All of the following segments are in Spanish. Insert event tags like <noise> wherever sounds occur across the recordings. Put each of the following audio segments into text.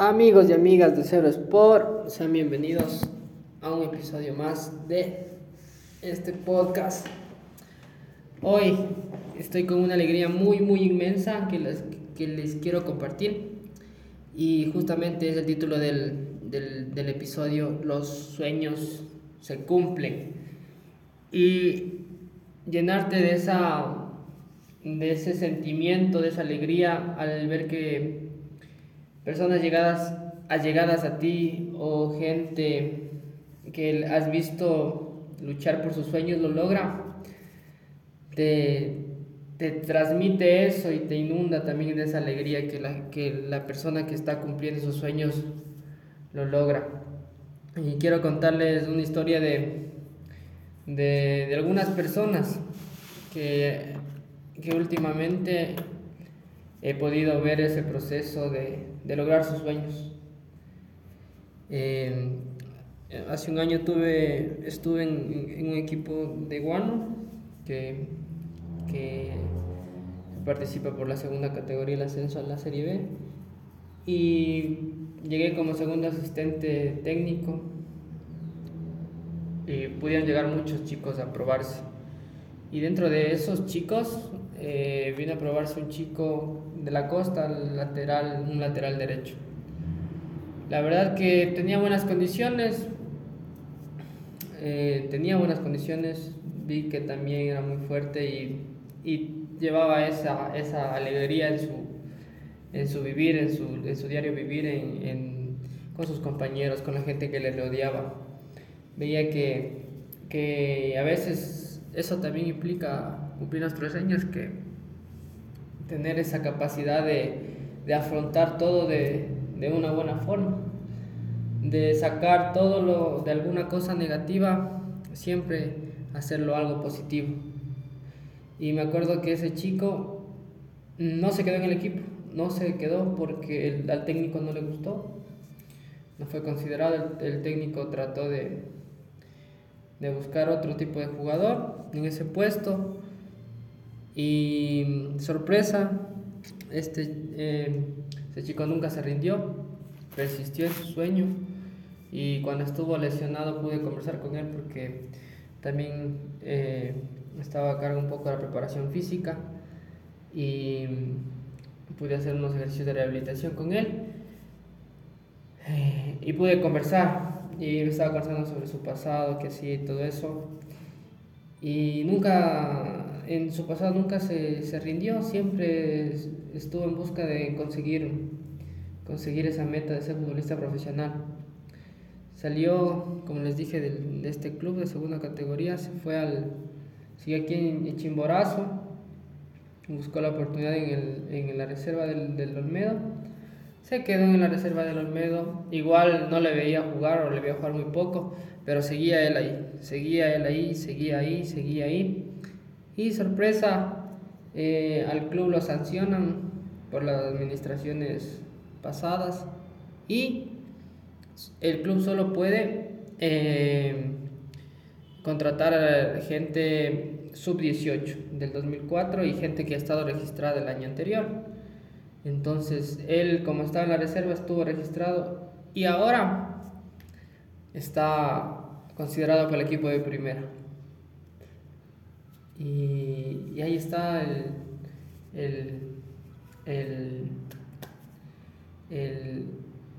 Amigos y amigas de Cero Sport, sean bienvenidos a un episodio más de este podcast. Hoy estoy con una alegría muy, muy inmensa que les, que les quiero compartir. Y justamente es el título del, del, del episodio, Los sueños se cumplen. Y llenarte de, esa, de ese sentimiento, de esa alegría al ver que personas llegadas, allegadas a ti o gente que has visto luchar por sus sueños lo logra, te, te transmite eso y te inunda también de esa alegría que la, que la persona que está cumpliendo sus sueños lo logra. Y quiero contarles una historia de, de, de algunas personas que, que últimamente he podido ver ese proceso de, de lograr sus sueños. Eh, hace un año tuve, estuve en, en, un equipo de guano que, que participa por la segunda categoría el ascenso a la Serie B. Y llegué como segundo asistente técnico. Y pudieron llegar muchos chicos a probarse. Y dentro de esos chicos eh, vino a probarse un chico de la costa, lateral, un lateral derecho. La verdad que tenía buenas condiciones, eh, tenía buenas condiciones, vi que también era muy fuerte y, y llevaba esa, esa alegría en su, en su vivir, en su, en su diario vivir en, en, con sus compañeros, con la gente que le rodeaba. Veía que, que a veces eso también implica cumplir nuestros sueños que tener esa capacidad de, de afrontar todo de, de, una buena forma, de sacar todo lo de alguna cosa negativa, siempre hacerlo algo positivo. Y me acuerdo que ese chico no se quedó en el equipo, no se quedó porque el, al técnico no le gustó, no fue considerado, el, el técnico trató de, de buscar otro tipo de jugador en ese puesto y sorpresa, este, eh, este chico nunca se rindió, persistió en su sueño y cuando estuvo lesionado pude conversar con él porque también eh, estaba a cargo un poco de la preparación física y pude hacer unos ejercicios de rehabilitación con él eh, y pude conversar y estaba conversando sobre su pasado, que sí, todo eso y nunca en su pasado nunca se, se, rindió, siempre estuvo en busca de conseguir, conseguir esa meta de ser futbolista profesional. Salió, como les dije, de, este club de segunda categoría, se fue al, sigue aquí en, Chimborazo, buscó la oportunidad en, el, en la reserva del, del Olmedo, se quedó en la reserva del Olmedo, igual no le veía jugar o le veía jugar muy poco, pero seguía él ahí, seguía él ahí, seguía ahí, seguía ahí. Y sorpresa, eh, al club lo sancionan por las administraciones pasadas. Y el club solo puede eh, contratar a gente sub-18 del 2004 y gente que ha estado registrada el año anterior. Entonces, él, como estaba en la reserva, estuvo registrado y ahora está considerado para el equipo de primera. Y, y ahí está el, el, el,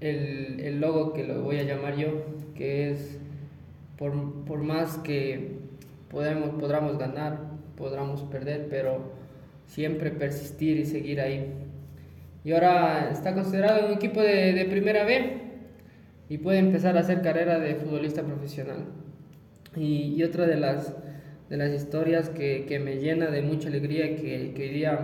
el, el, logo que lo voy a llamar yo, que es por, por más que podamos, podamos ganar, podamos perder, pero siempre persistir y seguir ahí. Y ahora está considerado un equipo de, de primera B y puede empezar a hacer carrera de futbolista profesional. Y, y otra de las de las historias que, que me llena de mucha alegría que, que hoy día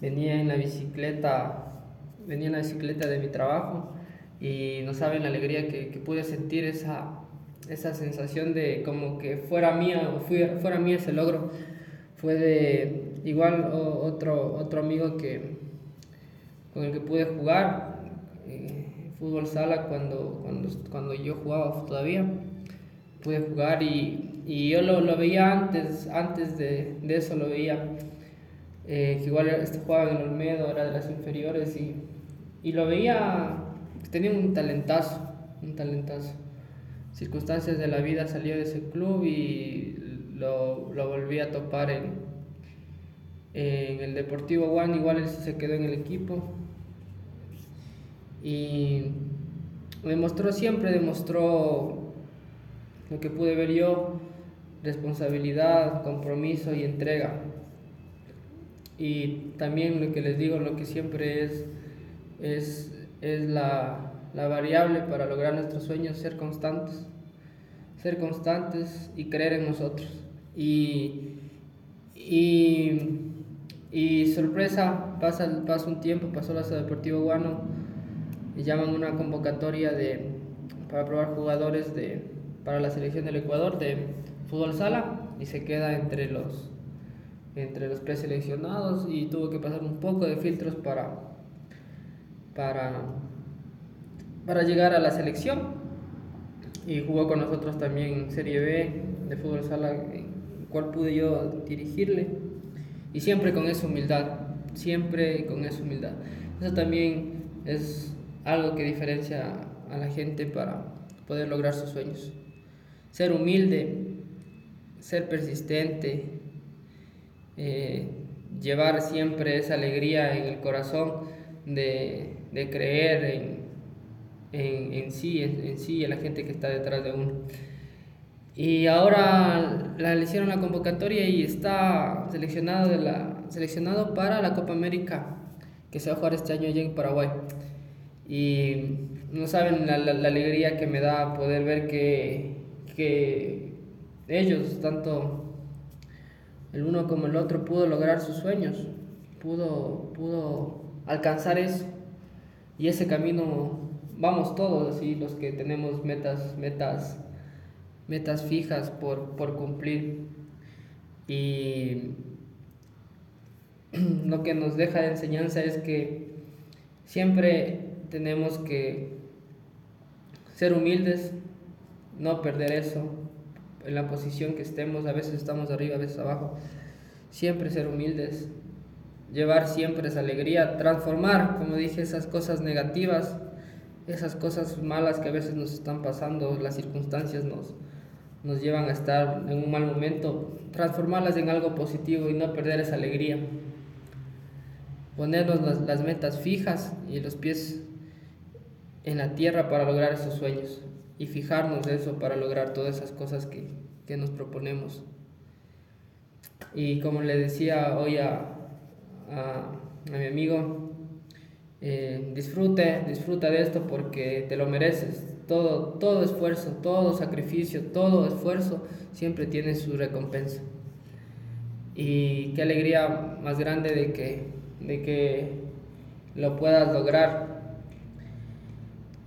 venía en la bicicleta, venía en la bicicleta de mi trabajo y no saben la alegría que, que pude sentir esa, esa sensación de como que fuera mía o fuera, mía ese logro. Fue de igual o, otro, otro amigo que, con el que pude jugar eh, fútbol sala cuando, cuando, cuando yo jugaba todavía. Pude jugar y y yo lo, lo veía antes, antes de, de eso lo veía, eh, que igual este jugaba en Olmedo, era de las inferiores, y, y lo veía tenía un talentazo, un talentazo. Circunstancias de la vida salió de ese club y lo, lo volví a topar en, en el Deportivo One, igual él se quedó en el equipo. Y demostró siempre, demostró lo que pude ver yo, responsabilidad, compromiso y entrega. Y también lo que les digo, lo que siempre es, es, es la, la variable para lograr nuestros sueños, ser constantes. Ser constantes y creer en nosotros. Y, y, y sorpresa, pasa, pasa un tiempo, pasó la Deportivo Guano llaman una convocatoria de, para probar jugadores de, para la selección del Ecuador de fútbol sala y se queda entre los entre los preseleccionados y tuvo que pasar un poco de filtros para para para llegar a la selección. Y jugó con nosotros también Serie B de fútbol sala cual pude yo dirigirle. Y siempre con esa humildad siempre con esa humildad. Eso también es algo que diferencia a la gente para poder lograr sus sueños ser humilde ser persistente eh, llevar siempre esa alegría en el corazón de, de creer en, en, en sí, en, en, sí, en la gente que está detrás de uno. Y ahora le hicieron la convocatoria y está seleccionado, de la, seleccionado para la Copa América que se va a jugar este año allá en Paraguay. Y no saben la, la, alegría que me da poder ver que, que ellos, tanto el uno como el otro, pudo lograr sus sueños, pudo, pudo alcanzar eso. Y ese camino vamos todos, así, los que tenemos metas, metas, metas fijas por, por cumplir. Y <clears throat> lo que nos deja de enseñanza es que siempre tenemos que ser humildes, no perder eso, en la posición que estemos, a veces estamos arriba, a veces abajo, siempre ser humildes, llevar siempre esa alegría, transformar, como dije, esas cosas negativas esas cosas malas que a veces nos están pasando, las circunstancias nos, nos llevan a estar en un mal momento, transformarlas en algo positivo y no perder esa alegría. Ponernos las, las metas fijas y los pies en la tierra para lograr esos sueños y fijarnos de eso para lograr todas esas cosas que, que nos proponemos. Y como le decía hoy a, a, mi amigo, eh, disfrute, disfruta de esto porque te lo mereces. Todo, todo esfuerzo, todo sacrificio, todo esfuerzo siempre tiene su recompensa. Y qué alegría más grande de que, de que lo puedas lograr.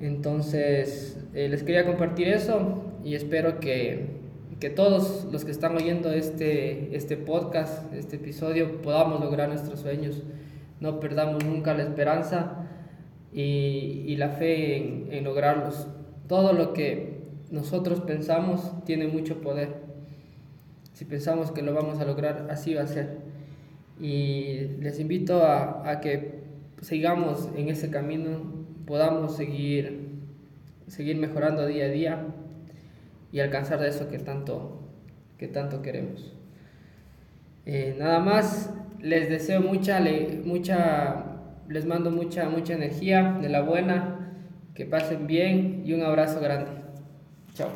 Entonces, eh, les quería compartir eso y espero que, que todos los que están oyendo este, este podcast, este episodio, podamos lograr nuestros sueños no perdamos nunca la esperanza y, y la fe en, en, lograrlos. Todo lo que nosotros pensamos tiene mucho poder. Si pensamos que lo vamos a lograr, así va a ser. Y les invito a, a que sigamos en ese camino, podamos seguir, seguir mejorando día a día y alcanzar de eso que tanto, que tanto queremos. Eh, nada más, les deseo mucha, mucha, les mando mucha, mucha energía de la buena, que pasen bien y un abrazo grande. Chao.